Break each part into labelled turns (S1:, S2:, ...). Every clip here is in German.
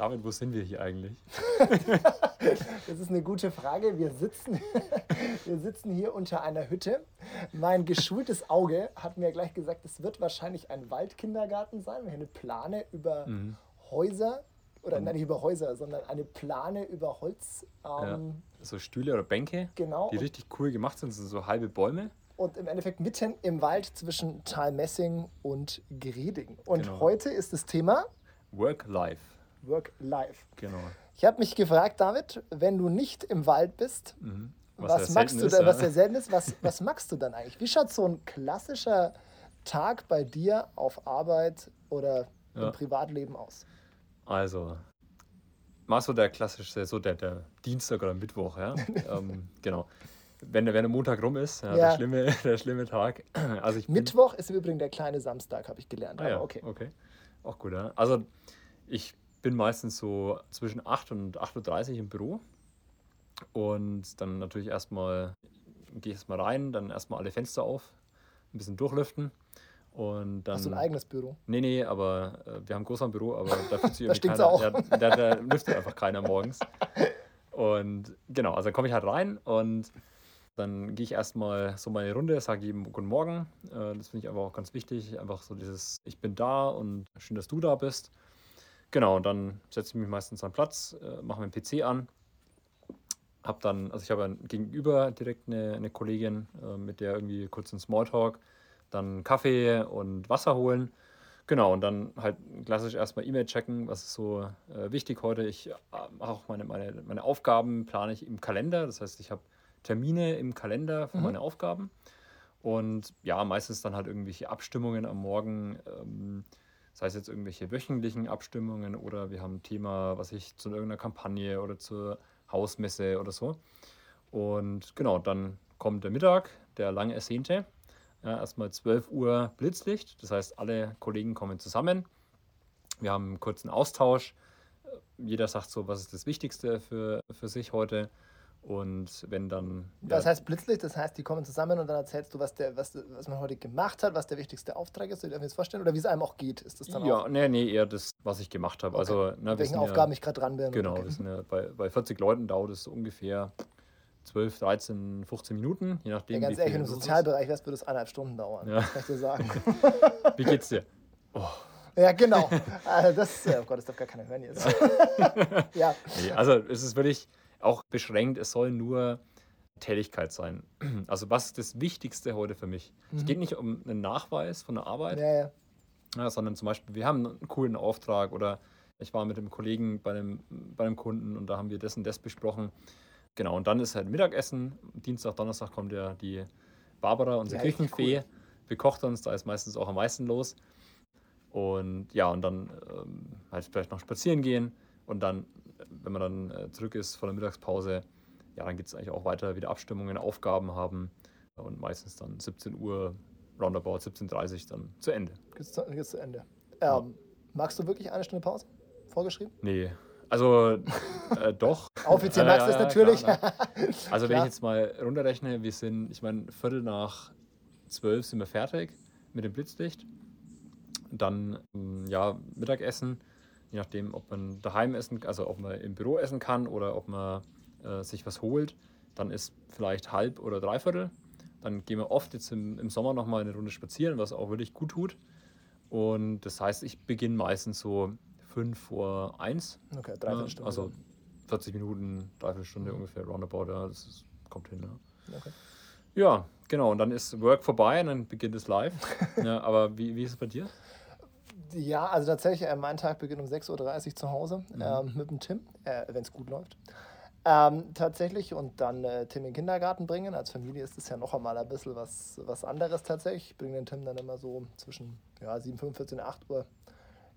S1: David, wo sind wir hier eigentlich?
S2: das ist eine gute Frage. Wir sitzen, wir sitzen hier unter einer Hütte. Mein geschultes Auge hat mir gleich gesagt, es wird wahrscheinlich ein Waldkindergarten sein. Wir haben eine Plane über mhm. Häuser oder mhm. nein, nicht über Häuser, sondern eine Plane über Holz.
S1: Ähm, ja. So Stühle oder Bänke, genau. die richtig cool gemacht sind, sind so halbe Bäume.
S2: Und im Endeffekt mitten im Wald zwischen Talmessing und Greding. Und genau. heute ist das Thema
S1: Work-Life.
S2: Work-Life.
S1: Genau.
S2: Ich habe mich gefragt, David, wenn du nicht im Wald bist, mhm. was, was magst du da, was sehr selten ist, was, was magst du dann eigentlich? Wie schaut so ein klassischer Tag bei dir auf Arbeit oder im ja. Privatleben aus?
S1: Also, mal so der klassische, so der, der Dienstag oder Mittwoch, ja. ähm, genau. Wenn, wenn der Montag rum ist, ja, ja. Der, schlimme, der schlimme Tag.
S2: Also ich Mittwoch ist im Übrigen der kleine Samstag, habe ich gelernt.
S1: Ah, ja. okay. okay. Auch gut, ja. Also ich bin meistens so zwischen 8 und 8.30 Uhr im Büro. Und dann natürlich erstmal, gehe ich erstmal rein, dann erstmal alle Fenster auf, ein bisschen durchlüften. Und dann,
S2: Hast du ein eigenes Büro?
S1: Nee, nee, aber äh, wir haben ein großes Büro, aber da fühlt sich
S2: irgendwie keiner. Auch.
S1: Da, da, da lüftet einfach keiner morgens. Und genau, also dann komme ich halt rein und dann gehe ich erstmal so meine Runde, sage jedem Guten Morgen. Äh, das finde ich einfach auch ganz wichtig. Einfach so dieses Ich bin da und schön, dass du da bist. Genau, und dann setze ich mich meistens an Platz, äh, mache meinen PC an. Hab dann, also ich habe gegenüber direkt eine, eine Kollegin, äh, mit der irgendwie kurz einen Smalltalk, dann Kaffee und Wasser holen. Genau, und dann halt klassisch erstmal E-Mail checken, was ist so äh, wichtig heute. Ich äh, mache auch meine, meine, meine Aufgaben, plane ich im Kalender. Das heißt, ich habe Termine im Kalender für mhm. meine Aufgaben. Und ja, meistens dann halt irgendwelche Abstimmungen am Morgen. Ähm, sei es jetzt irgendwelche wöchentlichen Abstimmungen oder wir haben ein Thema, was ich zu irgendeiner Kampagne oder zur Hausmesse oder so. Und genau, dann kommt der Mittag, der lang ersehnte. Ja, erstmal 12 Uhr Blitzlicht, das heißt, alle Kollegen kommen zusammen. Wir haben einen kurzen Austausch. Jeder sagt so, was ist das Wichtigste für, für sich heute. Und wenn dann.
S2: Ja, das heißt Blitzlicht, das heißt, die kommen zusammen und dann erzählst du, was, der, was, was man heute gemacht hat, was der wichtigste Auftrag ist. Mir das vorstellen? Oder wie es einem auch geht? Ist das dann
S1: ja, auch? nee, nee, eher das, was ich gemacht habe. Okay. Also,
S2: ne, welchen Aufgaben ja, ich gerade dran bin.
S1: Genau, okay. ja bei, bei 40 Leuten dauert es ungefähr 12, 13, 15 Minuten, je nachdem.
S2: Ja, ganz ehrlich, im Sozialbereich wärst, würde es eineinhalb Stunden dauern. Ja. Das kann ich dir sagen.
S1: wie geht's dir? Oh.
S2: Ja, genau. Also das, oh Gott, das darf gar keiner hören jetzt.
S1: ja. Nee, also es ist wirklich auch beschränkt, es soll nur Tätigkeit sein. Also was ist das Wichtigste heute für mich? Mhm. Es geht nicht um einen Nachweis von der Arbeit,
S2: ja, ja.
S1: Ja, sondern zum Beispiel, wir haben einen coolen Auftrag oder ich war mit einem Kollegen bei einem, bei einem Kunden und da haben wir das und das besprochen. Genau, und dann ist halt Mittagessen. Dienstag, Donnerstag kommt ja die Barbara, unsere Küchenfee, cool. bekocht uns, da ist meistens auch am meisten los. Und ja, und dann ähm, halt vielleicht noch spazieren gehen und dann, wenn man dann äh, zurück ist von der Mittagspause, ja, dann geht es eigentlich auch weiter, wieder Abstimmungen, Aufgaben haben und meistens dann 17 Uhr, roundabout 17.30 Uhr dann zu Ende.
S2: Geht's zu, geht's zu Ende. Ähm, ja. Magst du wirklich eine Stunde Pause vorgeschrieben?
S1: Nee. Also äh, doch.
S2: Offiziell magst du es natürlich.
S1: Klar, Also wenn ich jetzt mal runterrechne, wir sind, ich meine, Viertel nach zwölf sind wir fertig mit dem Blitzlicht. Dann mm, ja, Mittagessen, je nachdem, ob man daheim essen, also ob man im Büro essen kann oder ob man äh, sich was holt, dann ist vielleicht halb oder dreiviertel. Dann gehen wir oft jetzt im, im Sommer nochmal eine Runde spazieren, was auch wirklich gut tut. Und das heißt, ich beginne meistens so fünf vor eins.
S2: Okay, dreiviertel Stunde.
S1: Also 40 Minuten, dreiviertel Stunde mhm. ungefähr, roundabout, ja, das ist, kommt hin. Ja. Okay. ja, genau, und dann ist Work vorbei und dann beginnt es live. ja, aber wie, wie ist es bei dir?
S2: Ja, also tatsächlich, äh, mein Tag beginnt um 6.30 Uhr zu Hause mhm. ähm, mit dem Tim, äh, wenn es gut läuft. Ähm, tatsächlich und dann äh, Tim in den Kindergarten bringen. Als Familie ist es ja noch einmal ein bisschen was, was anderes tatsächlich. Ich bringe den Tim dann immer so zwischen ja, 7.45 und 8 Uhr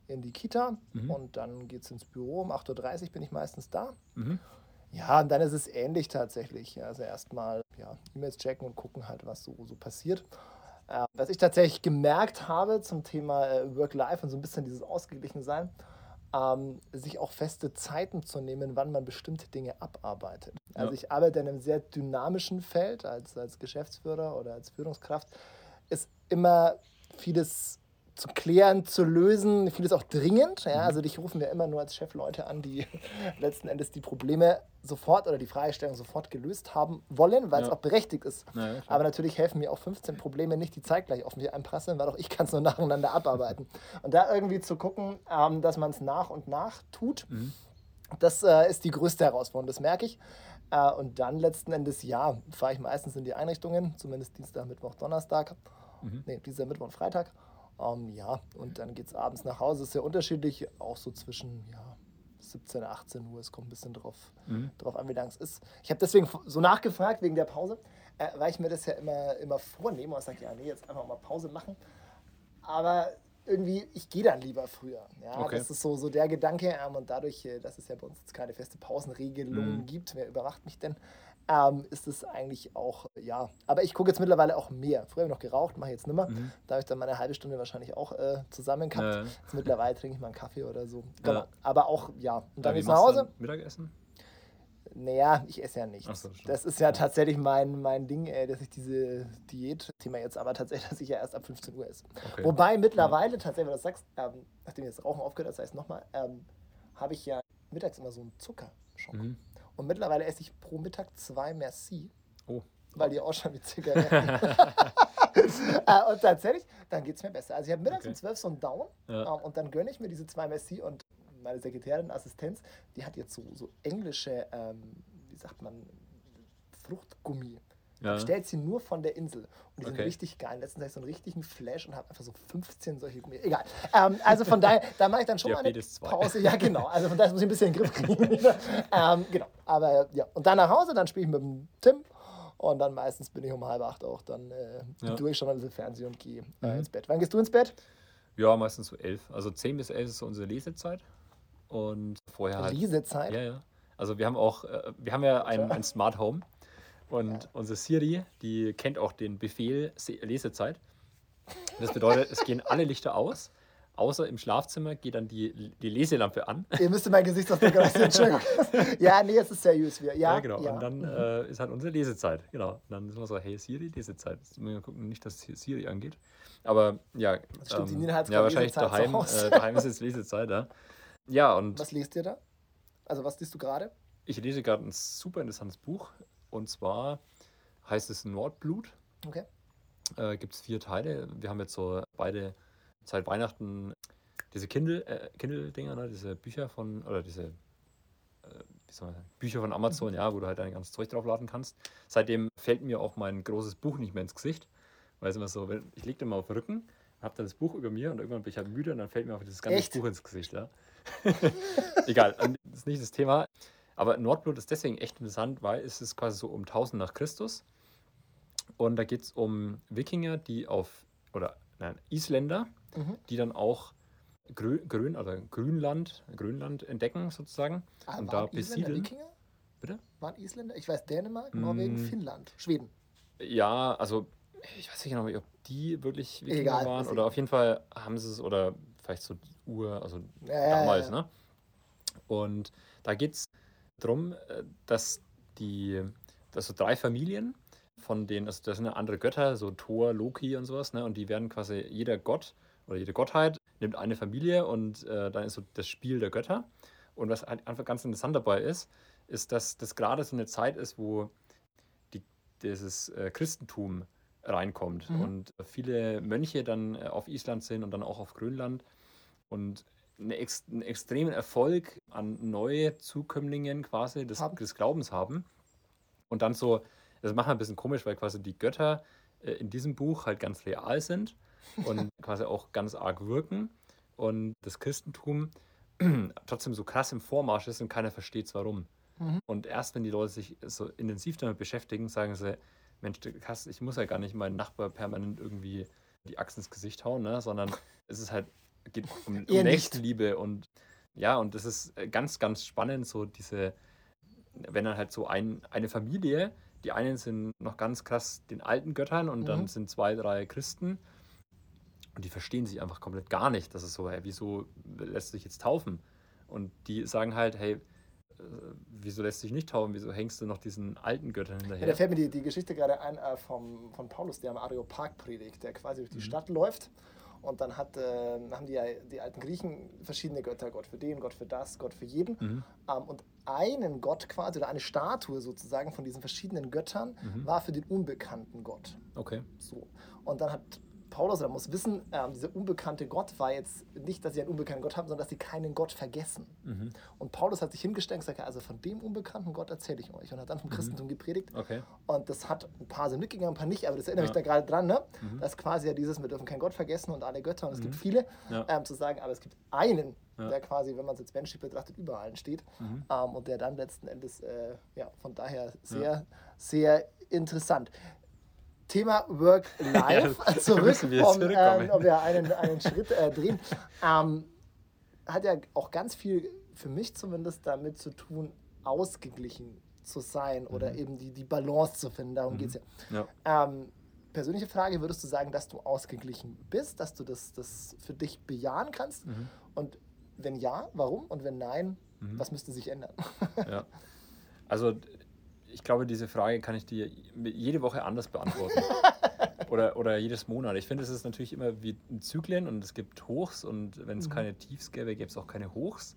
S2: in die Kita mhm. und dann geht es ins Büro. Um 8.30 Uhr bin ich meistens da. Mhm. Ja, und dann ist es ähnlich tatsächlich. Also erstmal ja, E-Mails checken und gucken halt, was so, so passiert. Äh, was ich tatsächlich gemerkt habe zum Thema äh, Work-Life und so ein bisschen dieses Ausgeglichensein, ähm, sich auch feste Zeiten zu nehmen, wann man bestimmte Dinge abarbeitet. Also ja. ich arbeite in einem sehr dynamischen Feld als, als Geschäftsführer oder als Führungskraft. Ist immer vieles zu klären, zu lösen. Vieles auch dringend. Ja? Also dich rufen ja immer nur als Chef Leute an, die letzten Endes die Probleme sofort oder die Fragestellung sofort gelöst haben wollen, weil es
S1: Ja.
S2: auch berechtigt ist.
S1: Ja.
S2: Aber natürlich helfen mir auch 15 Probleme nicht, die zeitgleich auf mich einprasseln, weil auch ich kann es nur nacheinander abarbeiten. Und da irgendwie zu gucken, ähm, dass man es nach und nach tut,
S1: Mhm.
S2: das äh, ist die größte Herausforderung, das merke ich. Äh, und dann letzten Endes, ja, fahre ich meistens in die Einrichtungen, zumindest Dienstag, Mittwoch, Donnerstag.
S1: Mhm.
S2: Nee, Dienstag, Mittwoch und Freitag. Ähm, ja, und dann geht es abends nach Hause. Ist sehr unterschiedlich, auch so zwischen ja, 17, 18 Uhr. Es kommt ein bisschen drauf,
S1: Mhm.
S2: drauf an, wie lang es ist. Ich habe deswegen so nachgefragt wegen der Pause, äh, weil ich mir das ja immer, immer vornehme und sage, ja, nee, jetzt einfach mal Pause machen. Aber irgendwie, ich gehe dann lieber früher. Ja,
S1: Okay.
S2: Das ist so, so der Gedanke. Ähm, und dadurch, äh, dass es ja bei uns jetzt keine feste Pausenregelung
S1: Mhm.
S2: gibt, wer überwacht mich denn, ähm, ist es eigentlich auch, ja. Aber ich gucke jetzt mittlerweile auch mehr. Früher habe ich noch geraucht, mache ich jetzt nimmer.
S1: Mhm.
S2: Da habe ich dann meine halbe Stunde wahrscheinlich auch äh, zusammen gehabt.
S1: Ja.
S2: Jetzt mittlerweile trinke ich mal einen Kaffee oder so. Genau.
S1: Ja.
S2: Aber auch, ja. Und dann
S1: Ja,
S2: geht's nach Hause.
S1: Mittagessen?
S2: Naja, ich esse ja nichts.
S1: So,
S2: das ist ja tatsächlich mein, mein Ding, ey, dass ich diese Diät-Thema jetzt aber tatsächlich, dass ich ja erst ab 15 Uhr esse.
S1: Okay.
S2: Wobei mittlerweile, tatsächlich, wenn du das sagst, ähm, nachdem ich das Rauchen aufgehört habe, das heißt nochmal, ähm, habe ich ja mittags immer so einen Zuckerschock.
S1: Mhm.
S2: Und mittlerweile esse ich pro Mittag zwei Merci,
S1: Oh.
S2: weil die ausschauen wie Zigaretten. äh, und tatsächlich, dann geht es mir besser. Also ich habe mittags
S1: Okay.
S2: um 12 so einen Down
S1: Ja.
S2: ähm, und dann gönne ich mir diese zwei Merci und meine Sekretärin, Assistenz, die hat jetzt so, so englische, ähm, wie sagt man, Fruchtgummi.
S1: Ja.
S2: Bestellt sie nur von der Insel. Und die sind
S1: Okay.
S2: richtig geil. Letztens hatte ich so einen richtigen Flash und habe einfach so 15 solche Gummi. Egal. Ähm, also von daher, da mache ich dann schon mal eine
S1: Diabetes 2.
S2: Pause. Ja, genau. Also von daher muss ich ein bisschen in den Griff kriegen. ähm, genau. Aber ja. Und dann nach Hause, dann spiele ich mit dem Tim. Und dann meistens bin ich um halb acht auch dann äh,
S1: Ja.
S2: durch, schon ein bisschen Fernsehen und gehe äh,
S1: Mhm.
S2: ins Bett. Wann gehst du ins Bett?
S1: Ja, meistens so elf. Also 10 bis 11 ist so unsere Lesezeit. Und vorher halt.
S2: Lesezeit.
S1: Ja, ja. Also wir haben auch, äh, wir haben ja ein, ein Smart Home. Und unsere Siri, die kennt auch den Befehl Se- Lesezeit. Das bedeutet, es gehen alle Lichter aus, außer im Schlafzimmer geht dann die, die Leselampe an.
S2: Ihr müsst mein Gesichtsausdruck aussehen. Entschuldigung. ja, nee, es ist seriös. Ja,
S1: Ja, genau.
S2: Ja.
S1: Und dann äh, ist halt unsere Lesezeit. Genau. Und dann sind wir so, hey Siri, Lesezeit. Jetzt müssen wir gucken, nicht, dass Siri angeht. Aber ja,
S2: Das stimmt, die Nina hat's
S1: ja wahrscheinlich
S2: Lesezeit
S1: daheim, äh, daheim ist jetzt Lesezeit, ja. Ja, und
S2: Was lest ihr da? Also was liest du gerade?
S1: ich lese gerade ein super interessantes Buch. Und zwar heißt es Nordblut.
S2: Okay.
S1: Äh, Gibt es vier Teile. Wir haben jetzt so beide seit Weihnachten diese Kindle, äh, Kindle-Dinger, ne? diese Bücher von, oder diese äh, Bücher von Amazon, ja, wo du halt dein ganzes Zeug draufladen kannst. Seitdem fällt mir auch mein großes Buch nicht mehr ins Gesicht. Weil es immer so, wenn, ich lege den mal auf den Rücken, habe dann das Buch über mir und irgendwann bin ich halt müde und dann fällt mir auch dieses ganze
S2: Echt?
S1: Buch ins Gesicht. Ja. Egal, das ist nicht das Thema. Aber Nordblut ist deswegen echt interessant, weil es ist quasi so um 1000 nach Christus. Und da geht es um Wikinger, die auf, oder nein, Isländer,
S2: Mhm.
S1: die dann auch Grö Grön, oder Grünland, Grönland entdecken sozusagen.
S2: Ah,
S1: und
S2: waren
S1: da
S2: Isländer
S1: besiedeln.
S2: Wikinger?
S1: Bitte?
S2: Waren Isländer? Ich weiß Dänemark, Norwegen,
S1: Mm.
S2: Finnland, Schweden.
S1: Ja, also ich weiß nicht genau, ob die wirklich Wikinger
S2: Egal,
S1: waren oder auf jeden Fall haben sie es oder vielleicht so die Ur, also
S2: ja,
S1: damals, ne? Und da geht es darum, äh, dass die, dass so drei Familien von denen, also das sind ja andere Götter, so Thor, Loki und sowas, ne? Und die werden quasi, jeder Gott oder jede Gottheit nimmt eine Familie und äh, dann ist so das Spiel der Götter. Und was halt einfach ganz interessant dabei ist, ist, dass das gerade so eine Zeit ist, wo die, dieses äh, Christentum reinkommt
S2: Mhm.
S1: und viele Mönche dann äh, auf Island sind und dann auch auf Grönland und eine ex einen extremen Erfolg an neue Zukömmlingen quasi des, des Glaubens haben. Und dann so, das macht man ein bisschen komisch, weil quasi die Götter äh, in diesem Buch halt ganz real sind und quasi auch ganz arg wirken und das Christentum trotzdem so krass im Vormarsch ist und keiner versteht warum.
S2: Mhm.
S1: Und erst wenn die Leute sich so intensiv damit beschäftigen, sagen sie, Mensch, kannst- ich muss ja gar nicht meinen Nachbar permanent irgendwie die Axt ins Gesicht hauen, ne? sondern es ist halt, geht um, um. Nächstenliebe und ja, und das ist äh, ganz, ganz spannend, so diese, wenn dann halt so ein, eine Familie, die einen sind noch ganz krass den alten Göttern und
S2: Mhm.
S1: dann sind zwei, drei Christen und die verstehen sich einfach komplett gar nicht. Das ist so, hey, wieso lässt du dich jetzt taufen? Und die sagen halt, hey, äh, wieso lässt du dich nicht taufen? Wieso hängst du noch diesen alten Göttern
S2: Ja, da
S1: hinterher?
S2: fällt mir die, die Geschichte gerade ein äh, vom, von Paulus, der am Areopag predigt, der quasi durch die
S1: Mhm.
S2: Stadt läuft Und dann hat, äh, haben die, die alten Griechen verschiedene Götter, Gott für den, Gott für das, Gott für jeden.
S1: Mhm.
S2: Ähm, und einen Gott quasi oder eine Statue sozusagen von diesen verschiedenen Göttern
S1: Mhm.
S2: war für den unbekannten Gott.
S1: Okay.
S2: So. Und dann hat Paulus, oder muss wissen, ähm, dieser unbekannte Gott war jetzt nicht, dass sie einen unbekannten Gott haben, sondern dass sie keinen Gott vergessen.
S1: Mhm.
S2: Und Paulus hat sich hingestellt und gesagt, also von dem unbekannten Gott erzähle ich euch. Und hat dann vom Christentum gepredigt.
S1: Okay.
S2: Und das hat ein paar sind mitgegangen, ein paar nicht, aber das erinnert
S1: Ja.
S2: mich da gerade dran, ne?
S1: Mhm.
S2: Das ist quasi ja dieses, wir dürfen keinen Gott vergessen und alle Götter und es gibt
S1: Mhm.
S2: viele,
S1: Ja.
S2: ähm, zu sagen, aber es gibt einen,
S1: Ja.
S2: der quasi, wenn man es jetzt menschlich betrachtet, über allen steht
S1: Mhm.
S2: ähm, und der dann letzten Endes, äh, ja, von daher sehr, sehr interessant. Thema Work-Life,
S1: Ja,
S2: zurück,
S1: zurückkommen.
S2: ähm, ob wir einen, einen Schritt äh, drehen, ähm, hat ja auch ganz viel, für mich zumindest, damit zu tun, ausgeglichen zu sein oder
S1: Mhm.
S2: eben die, die Balance zu finden. Darum
S1: Mhm.
S2: geht es ja.
S1: Ja.
S2: Ähm, persönliche Frage, würdest du sagen, dass du ausgeglichen bist, dass du das, das für dich bejahen kannst?
S1: Mhm.
S2: Und wenn ja, warum? Und wenn nein,
S1: Mhm.
S2: was müsste sich ändern?
S1: Ja. Also ich glaube, diese Frage kann ich dir jede Woche anders beantworten. oder, oder jedes Monat. Ich finde, es ist natürlich immer wie in Zyklen und es gibt Hochs und wenn es
S2: Mhm.
S1: keine Tiefs gäbe, gäbe es auch keine Hochs.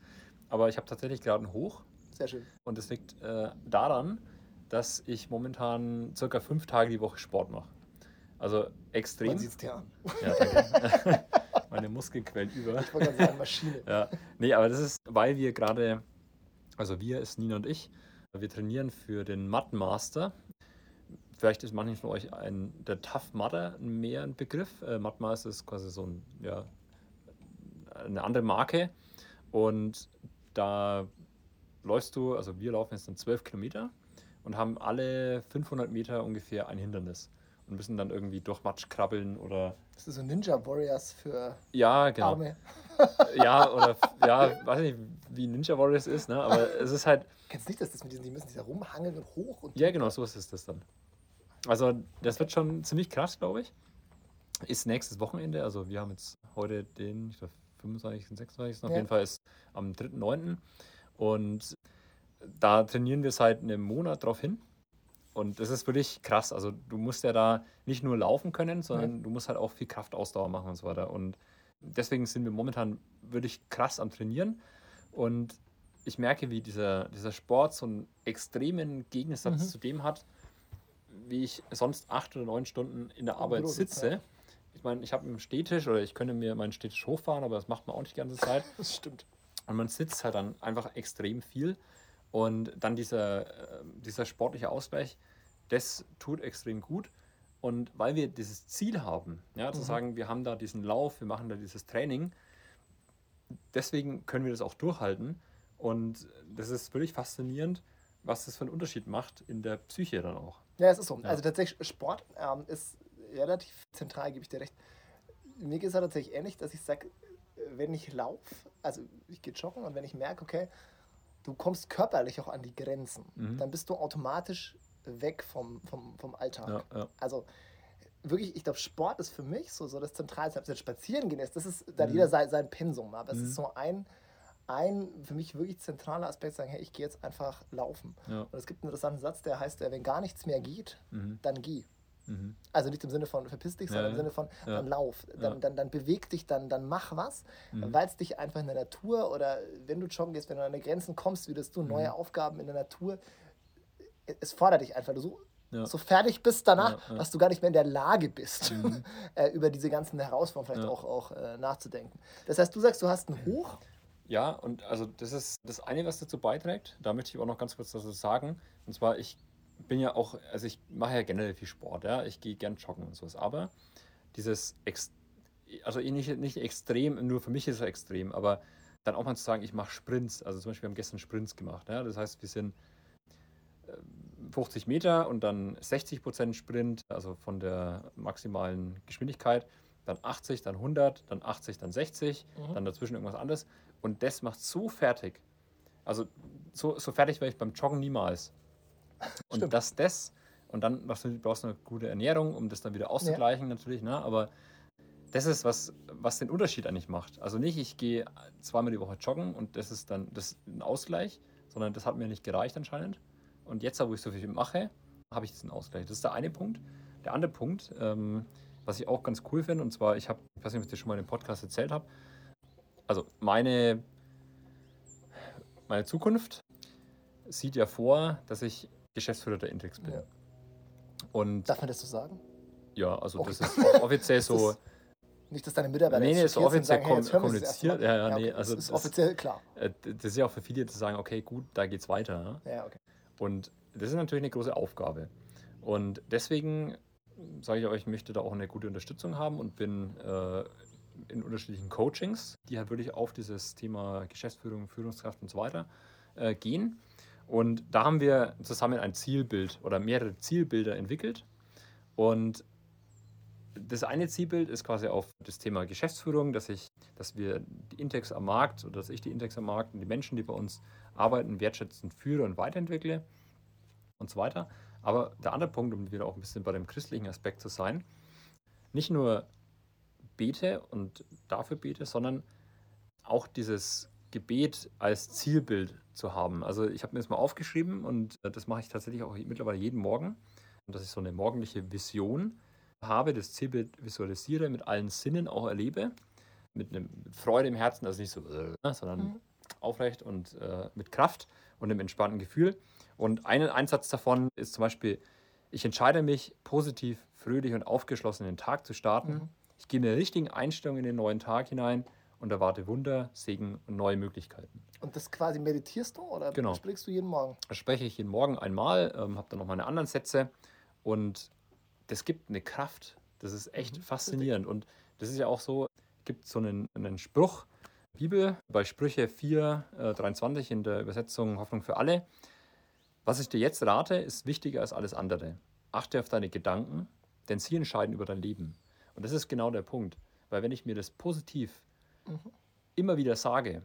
S1: Aber ich habe tatsächlich gerade ein Hoch
S2: Sehr schön.
S1: und es liegt äh, daran, dass ich momentan circa fünf Tage die Woche Sport mache. Also extrem.
S2: Man sieht es dir an.
S1: Ja, danke. Meine Muskeln quellen über.
S2: Ich wollte gerade sagen, Maschine.
S1: Ja, nee, aber das ist, weil wir gerade, also wir ist Nina und ich, wir trainieren für den Mud Master. Vielleicht ist manchen von euch ein, der Tough Mudder mehr ein Begriff. Äh, Mud Master ist quasi so ein, ja, eine andere Marke. Und da läufst du, also wir laufen jetzt dann 12 Kilometer und haben alle 500 Meter ungefähr ein Hindernis und müssen dann irgendwie durch Matsch krabbeln oder
S2: Das ist so Ninja Warriors für
S1: ja, genau.
S2: Arme.
S1: Ja, oder ja, weiß nicht, wie Ninja Warriors ist, ne? Aber es ist halt,
S2: Kennst du nicht, dass das mit diesen, die müssen sich da rumhangeln und hoch und
S1: ja genau, so ist das dann. Also das wird schon ziemlich krass, glaube ich. Ist nächstes Wochenende, also wir haben jetzt heute den, ich glaube 25. und 26. Auf
S2: Ja.
S1: jeden Fall ist am 3.9. Und da trainieren wir seit einem Monat drauf hin. Und das ist wirklich krass. Also du musst ja da nicht nur laufen können, sondern du musst halt auch viel Kraftausdauer machen und so weiter. Und deswegen sind wir momentan wirklich krass am Trainieren. Und ich merke, wie dieser, dieser Sport so einen extremen Gegensatz
S2: Mhm.
S1: zu dem hat, wie ich sonst acht oder neun Stunden in der Arbeit
S2: Brot,
S1: sitze. Ich meine, ich habe einen Stehtisch oder ich könnte mir meinen Stehtisch hochfahren, aber das macht man auch nicht die ganze Zeit.
S2: Das stimmt.
S1: Und man sitzt halt dann einfach extrem viel. Und dann dieser, äh, dieser sportliche Ausgleich, das tut extrem gut. Und weil wir dieses Ziel haben, ja, zu
S2: Mhm.
S1: sagen, wir haben da diesen Lauf, wir machen da dieses Training, deswegen können wir das auch durchhalten. Und das ist wirklich faszinierend, was das für einen Unterschied macht in der Psyche dann auch.
S2: Ja, es ist so.
S1: Ja.
S2: Also tatsächlich, Sport ähm, ist relativ zentral, gebe ich dir recht. Mir geht es tatsächlich ähnlich, dass ich sage, wenn ich laufe, also ich gehe joggen und wenn ich merke, okay, du kommst körperlich auch an die Grenzen,
S1: Mhm.
S2: dann bist du automatisch weg vom, vom, vom Alltag.
S1: Ja, ja.
S2: Also wirklich, ich glaube, Sport ist für mich so, so das Zentralste. Ob es jetzt spazieren gehen ist, das ist, da hat
S1: Mhm.
S2: jeder sein, sein Pensum, aber es
S1: Mhm.
S2: ist so ein, ein für mich wirklich zentraler Aspekt, sagen, hey, ich gehe jetzt einfach laufen.
S1: Ja.
S2: Und es gibt einen interessanten Satz, der heißt, äh, wenn gar nichts mehr geht,
S1: Mhm.
S2: dann geh.
S1: Mhm.
S2: Also nicht im Sinne von verpiss dich, sondern
S1: Ja,
S2: im. Sinne von
S1: Ja.
S2: dann lauf, dann,
S1: Ja.
S2: dann, dann beweg dich, dann, dann mach was,
S1: Mhm.
S2: weil es dich einfach in der Natur oder wenn du joggen gehst, wenn du an deine Grenzen kommst, würdest du
S1: Mhm.
S2: neue Aufgaben in der Natur, es fordert dich einfach, du so, so fertig bist danach, dass du gar nicht mehr in der Lage bist,
S1: Mhm.
S2: äh, über diese ganzen Herausforderungen vielleicht auch, auch äh, nachzudenken. Das heißt, du sagst, du hast ein Hoch,
S1: Ja, und also das ist das eine, was dazu beiträgt. Da möchte ich auch noch ganz kurz dazu sagen. Und zwar, ich bin ja auch, also ich mache ja generell viel Sport, ja. Ich gehe gern joggen und sowas. Aber dieses, Ex also eh nicht, nicht extrem, nur für mich ist es extrem, aber dann auch mal zu sagen, ich mache Sprints. Also zum Beispiel, wir haben gestern Sprints gemacht. Ja? Das heißt, wir sind äh, 50 Meter und dann 60 Prozent Sprint, also von der maximalen Geschwindigkeit, dann 80, dann 100, dann 80, dann 60,
S2: Mhm.
S1: dann dazwischen irgendwas anderes. Und das macht so fertig. Also so, so fertig wäre ich beim Joggen niemals. Und
S2: Stimmt.
S1: dass das, und dann brauchst du, brauchst du eine gute Ernährung, um das dann wieder auszugleichen natürlich, ne? aber das ist, was, was den Unterschied eigentlich macht. Also nicht, ich gehe zweimal die Woche joggen und das ist dann das ist ein Ausgleich, sondern das hat mir nicht gereicht anscheinend. Und jetzt, wo ich so viel mache, habe ich diesen Ausgleich. Das ist der eine Punkt. Der andere Punkt, ähm, was ich auch ganz cool finde. Und zwar, ich habe, ich weiß nicht, ob ich das schon mal im Podcast erzählt habe. Also meine, meine Zukunft sieht ja vor, dass ich Geschäftsführer der Intex bin.
S2: Ja.
S1: Und
S2: Darf man das so sagen?
S1: ja, also
S2: Okay.
S1: das ist offiziell so.
S2: das- Nicht, dass deine Mitarbeiter
S1: Nee, nee, ist offiziell
S2: sagen, hey,
S1: kommuniziert.
S2: Mal.
S1: Ja, ja, nee, also
S2: das ist
S1: das-
S2: offiziell klar.
S1: äh, Das ist ja auch für viele zu sagen, okay, gut, da geht's weiter. ne?
S2: Ja, okay.
S1: Und das ist natürlich eine große Aufgabe. Und deswegen sage ich euch, ich möchte da auch eine gute Unterstützung haben und bin äh, in unterschiedlichen Coachings, die halt wirklich auf dieses Thema Geschäftsführung, Führungskraft und so weiter äh, gehen. Und da haben wir zusammen ein Zielbild oder mehrere Zielbilder entwickelt. Und das eine Zielbild ist quasi auf das Thema Geschäftsführung, dass ich, dass wir die Intex am Markt oder dass ich die Intex am Markt und die Menschen, die bei uns arbeiten, wertschätzend führe und weiterentwickle und so weiter. Aber der andere Punkt, um wieder auch ein bisschen bei dem christlichen Aspekt zu sein, nicht nur bete und dafür bete, sondern auch dieses Gebet als Zielbild zu haben. Also ich habe mir das mal aufgeschrieben und äh, das mache ich tatsächlich auch mittlerweile jeden Morgen, dass ich so eine morgendliche Vision habe, das Zielbild visualisiere, mit allen Sinnen auch erlebe, mit, einem, mit Freude im Herzen, also nicht so, äh, sondern
S2: Mhm.
S1: aufrecht und äh, mit Kraft und einem entspannten Gefühl. Und ein Einsatz davon ist zum Beispiel, ich entscheide mich, positiv, fröhlich und aufgeschlossen in den Tag zu starten.
S2: Mhm.
S1: Ich gehe mit der richtigen Einstellung in den neuen Tag hinein und erwarte Wunder, Segen und neue Möglichkeiten.
S2: Und das quasi meditierst du oder
S1: Genau.
S2: sprichst du jeden Morgen?
S1: Das spreche ich jeden Morgen einmal, ähm, habe dann noch meine anderen Sätze und das gibt eine Kraft. Das ist echt
S2: Mhm,
S1: faszinierend. Und das ist ja auch so, gibt so einen, einen Spruch, Bibel, bei Sprüche 4, äh, 23 in der Übersetzung Hoffnung für alle. Was ich dir jetzt rate, ist wichtiger als alles andere. Achte auf deine Gedanken, denn sie entscheiden über dein Leben. Und das ist genau der Punkt. Weil wenn ich mir das positiv
S2: Mhm.
S1: immer wieder sage,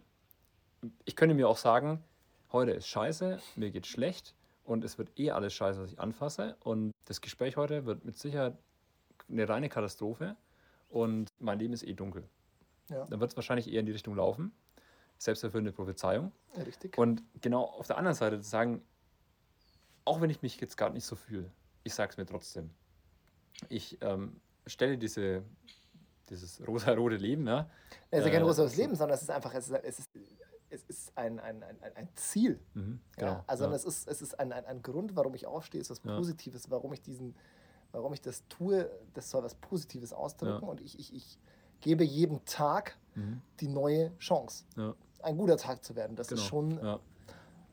S1: ich könnte mir auch sagen, heute ist scheiße, mir geht schlecht und es wird eh alles scheiße, was ich anfasse. Und das Gespräch heute wird mit Sicherheit eine reine Katastrophe und mein Leben ist eh dunkel.
S2: Ja.
S1: Dann wird es wahrscheinlich eher in die Richtung laufen. Selbsterfüllende Prophezeiung.
S2: Ja, richtig.
S1: Und genau auf der anderen Seite zu sagen, auch wenn ich mich jetzt gerade nicht so fühle, ich sage es mir trotzdem. Ich ähm, stelle diese, dieses rosa-rote Leben, ja,
S2: Es ist ja kein
S1: äh, so-
S2: Leben, sondern es ist einfach, es ist, es ist, es ist ein, ein, ein, ein- Ziel.
S1: mhm, genau.
S2: Ja? Also
S1: ja.
S2: es ist, es ist ein, ein, ein Grund, warum ich aufstehe, ist was. Positives, warum ich diesen, warum ich das tue, das soll was Positives ausdrücken und ich, ich, ich gebe jedem Tag
S1: Mhm,
S2: die neue Chance, ein guter Tag zu werden. Das
S1: Genau.
S2: ist schon.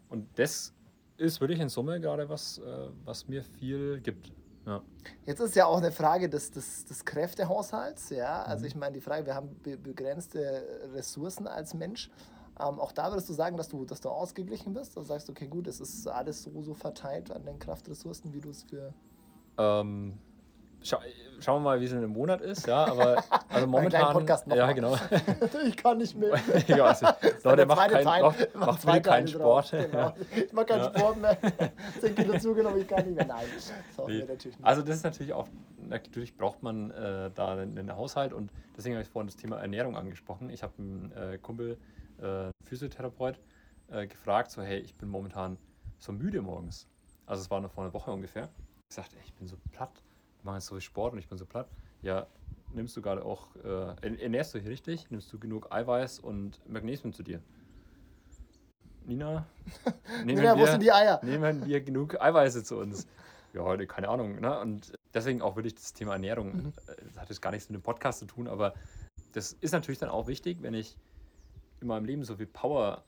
S1: Und das ist wirklich in Summe gerade was, äh, was mir viel gibt. Ja.
S2: Jetzt ist ja auch eine Frage des, des, des Kräftehaushalts. Ja? Also
S1: Mhm.
S2: ich meine, die Frage, wir haben be begrenzte Ressourcen als Mensch. Ähm, auch da würdest du sagen, dass du, dass du ausgeglichen bist. Da sagst du, okay, gut, es ist alles so, so verteilt an den Kraftressourcen, wie du es für
S1: Ähm, scha schauen wir mal, wie es in einem Monat ist. Ja, aber also momentan.
S2: Podcast noch
S1: ja, genau.
S2: ich kann nicht mehr.
S1: ja, also, Leute,
S2: Der
S1: macht, kein,
S2: Teil,
S1: macht,
S2: macht
S1: keinen
S2: Teile
S1: Sport.
S2: Genau. Ich mache keinen
S1: Ja.
S2: Sport mehr. 10 Kilo zugenommen, ich kann nicht mehr. Nein, hoffen
S1: Nee.
S2: wir natürlich nicht.
S1: Also das ist natürlich auch, natürlich braucht man äh, da einen, einen Haushalt und deswegen habe ich vorhin das Thema Ernährung angesprochen. Ich habe einen äh, Kumpel, äh, Physiotherapeut, äh, gefragt, so hey, ich bin momentan so müde morgens. Also es war noch vor einer Woche ungefähr. Ich sagte, ey, ich bin so platt, ich mache jetzt so viel Sport und ich bin so platt. Ja, nimmst du gerade auch, äh, ernährst du dich richtig? Nimmst du genug Eiweiß und Magnesium zu dir? Nina, nehmen
S2: Nina, wo
S1: wir-
S2: sind die Eier?
S1: nehmen wir genug Eiweiße zu uns? Ja, heute keine Ahnung. Ne? Und deswegen auch wirklich das Thema Ernährung.
S2: Mhm.
S1: äh, Das hat jetzt gar nichts mit dem Podcast zu tun, aber das ist natürlich dann auch wichtig, wenn ich in meinem Leben so viel Power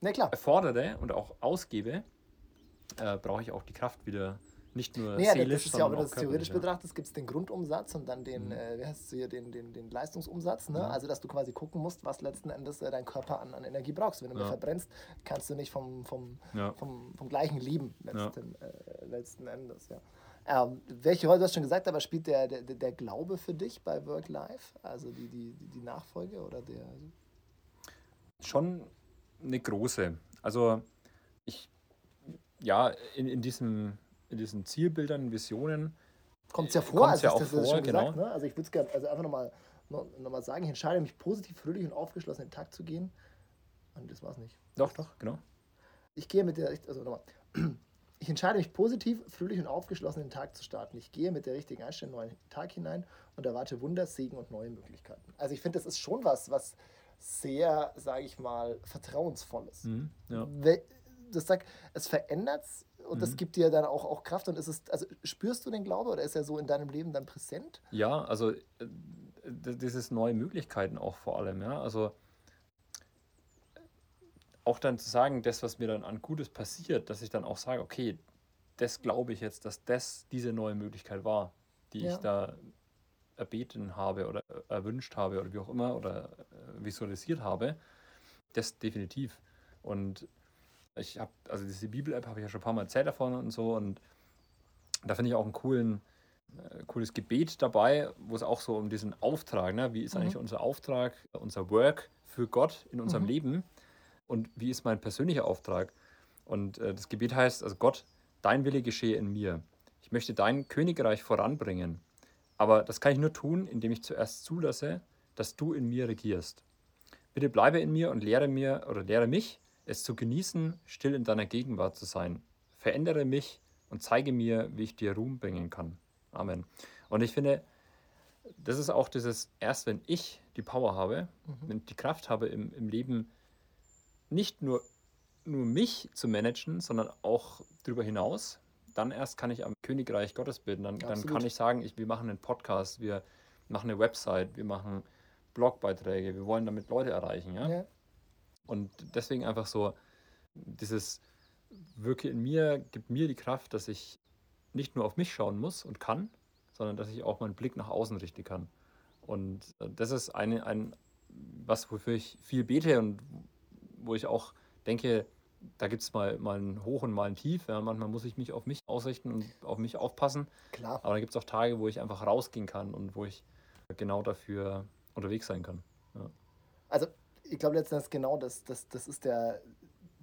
S2: Na klar.
S1: erfordere und auch ausgebe, äh, brauche ich auch die Kraft wieder nicht nur
S2: Nee, ja,
S1: seelisch,
S2: das ist ja, aber das theoretisch betrachtest, gibt es den Grundumsatz und dann den,
S1: Mhm.
S2: äh, wie heißt es hier, den, den, den Leistungsumsatz. Ne?
S1: Mhm.
S2: Also, dass du quasi gucken musst, was letzten Endes äh, dein Körper an, an Energie brauchst. Wenn du mehr
S1: Ja.
S2: verbrennst, kannst du nicht vom, vom,
S1: Ja. Ja.
S2: vom, vom gleichen leben, letzten, äh, letzten Endes. Ja. Ähm, welche Rolle, du hast schon gesagt, aber spielt der, der, der Glaube für dich bei Work-Life? Also die, die, die die Nachfolge oder der.
S1: schon eine große. Also ich, ja, in, in, diesem, in diesen Zielbildern, Visionen,
S2: Kommt es ja vor,
S1: Kommt's
S2: also
S1: ja
S2: das,
S1: auch
S2: das ist
S1: vor,
S2: schon gesagt.
S1: genau.
S2: Ne? Also ich würde es gerne, also einfach nochmal noch, noch mal sagen, ich entscheide mich positiv, fröhlich und aufgeschlossen in den Tag zu gehen. Und das war's nicht.
S1: doch, doch, genau.
S2: Ich gehe mit der, also nochmal, ich entscheide mich positiv, fröhlich und aufgeschlossen in den Tag zu starten. Ich gehe mit der richtigen Einstellung in den neuen Tag hinein und erwarte Wunder, Segen und neue Möglichkeiten. Also ich finde, das ist schon was, was sehr, sage ich mal, vertrauensvolles.
S1: Mhm, ja.
S2: Das sagt, es verändert und mhm. das gibt dir dann auch, auch Kraft. Und ist es, also spürst du den Glaube oder ist er so in deinem Leben dann präsent?
S1: Ja, also äh, dieses neue Möglichkeiten auch vor allem, ja. Also auch dann zu sagen, das, was mir dann an Gutes passiert, dass ich dann auch sage, okay, das glaube ich jetzt, dass das diese neue Möglichkeit war, die ja. ich da erbeten habe oder erwünscht habe oder wie auch immer oder äh, visualisiert habe, das definitiv. Und ich habe, also diese Bibel-App habe ich ja schon ein paar Mal erzählt davon und so und da finde ich auch ein coolen, äh, cooles Gebet dabei, wo es auch so um diesen Auftrag, ne? wie ist mhm. eigentlich unser Auftrag, unser Work für Gott in unserem mhm. Leben und wie ist mein persönlicher Auftrag. Und äh, das Gebet heißt, also Gott, dein Wille geschehe in mir. Ich möchte dein Königreich voranbringen. Aber das kann ich nur tun, indem ich zuerst zulasse, dass du in mir regierst. Bitte bleibe in mir und lehre mir oder lehre mich, es zu genießen, still in deiner Gegenwart zu sein. Verändere mich und zeige mir, wie ich dir Ruhm bringen kann. Amen. Und ich finde, das ist auch dieses, erst wenn ich die Power habe, mhm. wenn ich die Kraft habe im, im Leben, nicht nur, nur mich zu managen, sondern auch darüber hinaus, dann erst kann ich am Königreich Gottes bilden. Dann, dann kann ich sagen, ich, wir machen einen Podcast, wir machen eine Website, wir machen Blogbeiträge, wir wollen damit Leute erreichen. Ja? ja. Und deswegen einfach so, dieses Wirke in mir gibt mir die Kraft, dass ich nicht nur auf mich schauen muss und kann, sondern dass ich auch meinen Blick nach außen richten kann. Und äh, das ist eine, ein, was, wofür ich viel bete und wo ich auch denke, da gibt es mal, mal ein Hoch und mal ein Tief. Ja, manchmal muss ich mich auf mich ausrichten und auf mich aufpassen.
S2: Klar.
S1: Aber da gibt es auch Tage, wo ich einfach rausgehen kann und wo ich genau dafür unterwegs sein kann. Ja.
S2: Also ich glaube letztendlich genau das, das, das ist der,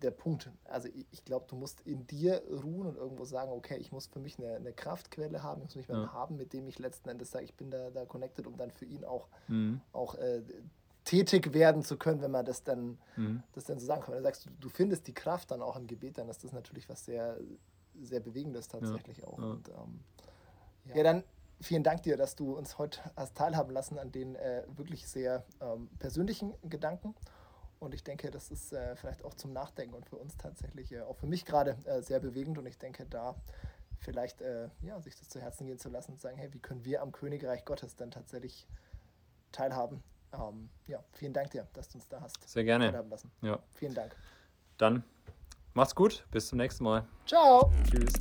S2: der Punkt. Also ich, ich glaube, du musst in dir ruhen und irgendwo sagen, okay, ich muss für mich eine, eine Kraftquelle haben, ich muss mich ja. haben, mit dem ich letzten Endes sage, ich bin da, da connected, um dann für ihn auch, mhm. auch äh, tätig werden zu können, wenn man das dann, mhm. das dann so sagen kann. Wenn du sagst, du, du, findest die Kraft dann auch im Gebet, dann ist das natürlich was sehr, sehr Bewegendes tatsächlich ja. auch. Ja. Und, ähm, ja. ja. dann vielen Dank dir, dass du uns heute hast teilhaben lassen an den äh, wirklich sehr ähm, persönlichen Gedanken. Und ich denke, das ist äh, vielleicht auch zum Nachdenken und für uns tatsächlich, äh, auch für mich gerade, äh, sehr bewegend. Und ich denke, da vielleicht äh, ja, sich das zu Herzen gehen zu lassen und sagen, hey, wie können wir am Königreich Gottes dann tatsächlich teilhaben? Ähm, ja, vielen Dank dir, dass du uns da hast.
S1: Sehr gerne.
S2: Lassen.
S1: Ja.
S2: Vielen Dank.
S1: Dann macht's gut, bis zum nächsten Mal.
S2: Ciao.
S1: Tschüss.